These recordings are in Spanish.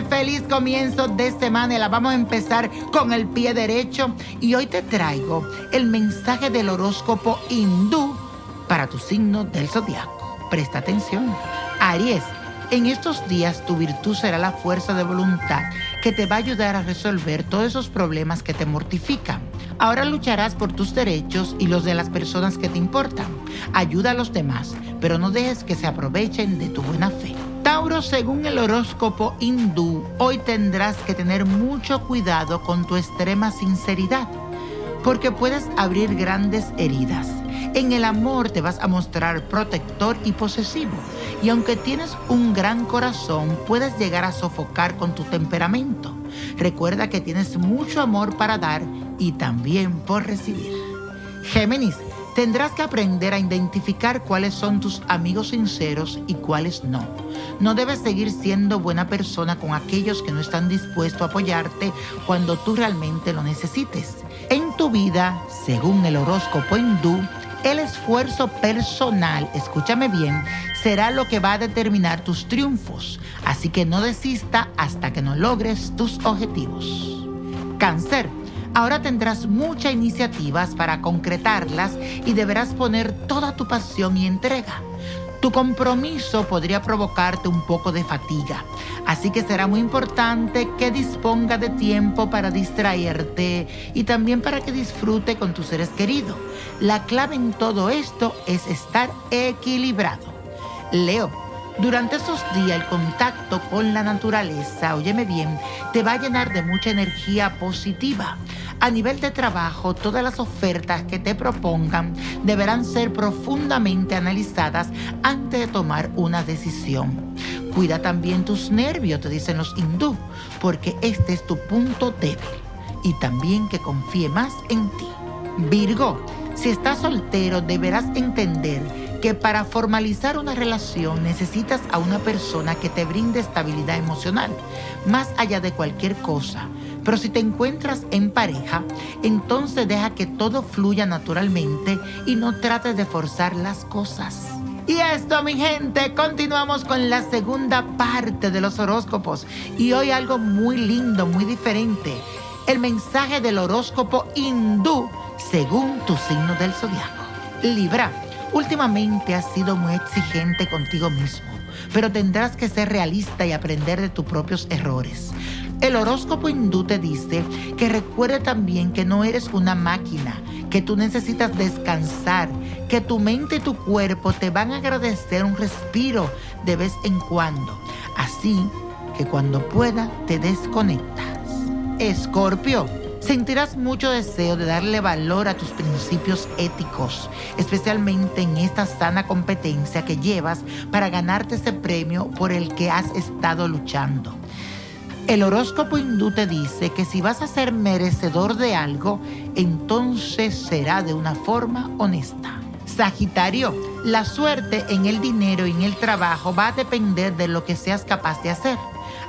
feliz comienzo de semana la vamos a empezar con el pie derecho y hoy te traigo el mensaje del horóscopo hindú para tu signo del zodiaco. Presta atención. Aries, en estos días tu virtud será la fuerza de voluntad que te va a ayudar a resolver todos esos problemas que te mortifican. Ahora lucharás por tus derechos y los de las personas que te importan. Ayuda a los demás, pero no dejes que se aprovechen de tu buena fe. Tauro, según el horóscopo hindú, hoy tendrás que tener mucho cuidado con tu extrema sinceridad, porque puedes abrir grandes heridas. En el amor te vas a mostrar protector y posesivo, y aunque tienes un gran corazón, puedes llegar a sofocar con tu temperamento. Recuerda que tienes mucho amor para dar y también por recibir. Géminis, Tendrás que aprender a identificar cuáles son tus amigos sinceros y cuáles no. No debes seguir siendo buena persona con aquellos que no están dispuestos a apoyarte cuando tú realmente lo necesites. En tu vida, según el horóscopo hindú, el esfuerzo personal, escúchame bien, será lo que va a determinar tus triunfos. Así que no desista hasta que no logres tus objetivos. Cáncer. Ahora tendrás muchas iniciativas para concretarlas y deberás poner toda tu pasión y entrega. Tu compromiso podría provocarte un poco de fatiga, así que será muy importante que disponga de tiempo para distraerte y también para que disfrute con tus seres queridos. La clave en todo esto es estar equilibrado. Leo, durante estos días el contacto con la naturaleza, óyeme bien, te va a llenar de mucha energía positiva. A nivel de trabajo, todas las ofertas que te propongan deberán ser profundamente analizadas antes de tomar una decisión. Cuida también tus nervios, te dicen los hindú, porque este es tu punto débil. Y también que confíe más en ti. Virgo, si estás soltero deberás entender que para formalizar una relación necesitas a una persona que te brinde estabilidad emocional, más allá de cualquier cosa. Pero si te encuentras en pareja, entonces deja que todo fluya naturalmente y no trates de forzar las cosas. Y esto, mi gente, continuamos con la segunda parte de los horóscopos. Y hoy algo muy lindo, muy diferente. El mensaje del horóscopo hindú según tu signo del zodiaco. Libra, últimamente has sido muy exigente contigo mismo, pero tendrás que ser realista y aprender de tus propios errores. El horóscopo hindú te dice que recuerde también que no eres una máquina, que tú necesitas descansar, que tu mente y tu cuerpo te van a agradecer un respiro de vez en cuando. Así que cuando pueda te desconectas. Escorpio. Sentirás mucho deseo de darle valor a tus principios éticos, especialmente en esta sana competencia que llevas para ganarte ese premio por el que has estado luchando. El horóscopo hindú te dice que si vas a ser merecedor de algo, entonces será de una forma honesta. Sagitario, la suerte en el dinero y en el trabajo va a depender de lo que seas capaz de hacer.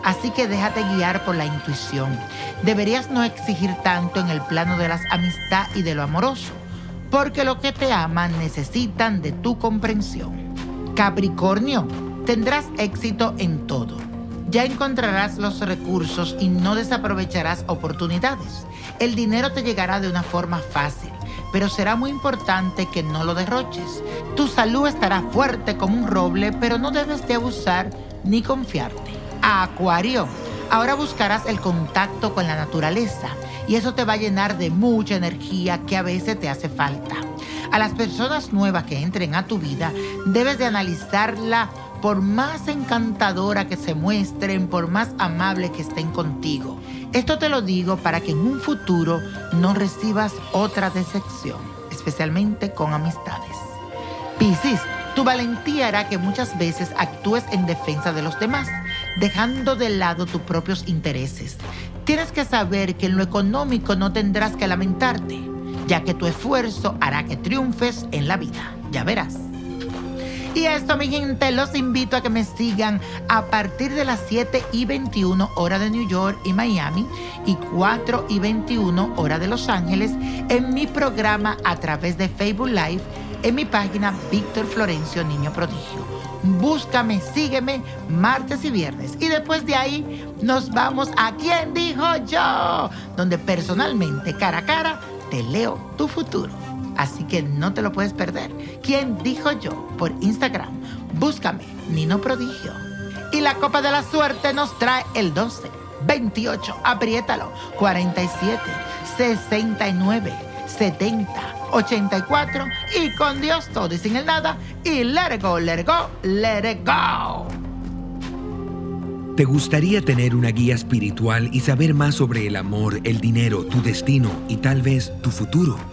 Así que déjate guiar por la intuición. Deberías no exigir tanto en el plano de las amistad y de lo amoroso, porque lo que te aman necesitan de tu comprensión. Capricornio, tendrás éxito en todo ya encontrarás los recursos y no desaprovecharás oportunidades. El dinero te llegará de una forma fácil, pero será muy importante que no lo derroches. Tu salud estará fuerte como un roble, pero no debes de abusar ni confiarte. Acuario, ahora buscarás el contacto con la naturaleza y eso te va a llenar de mucha energía que a veces te hace falta. A las personas nuevas que entren a tu vida, debes de analizarla por más encantadora que se muestren, por más amable que estén contigo. Esto te lo digo para que en un futuro no recibas otra decepción, especialmente con amistades. Piscis, tu valentía hará que muchas veces actúes en defensa de los demás, dejando de lado tus propios intereses. Tienes que saber que en lo económico no tendrás que lamentarte, ya que tu esfuerzo hará que triunfes en la vida. Ya verás. Y esto, mi gente, los invito a que me sigan a partir de las 7 y 21 hora de New York y Miami y 4 y 21 hora de Los Ángeles en mi programa a través de Facebook Live en mi página Víctor Florencio Niño Prodigio. Búscame, sígueme martes y viernes. Y después de ahí nos vamos a ¿Quién dijo yo? Donde personalmente, cara a cara, te leo tu futuro. Así que no te lo puedes perder. ¿Quién dijo yo? Por Instagram. Búscame, Nino Prodigio. Y la copa de la suerte nos trae el 12, 28, apriétalo, 47, 69, 70, 84 y con Dios todo y sin el nada y let it go, let it go. ¿Te gustaría tener una guía espiritual y saber más sobre el amor, el dinero, tu destino y tal vez tu futuro?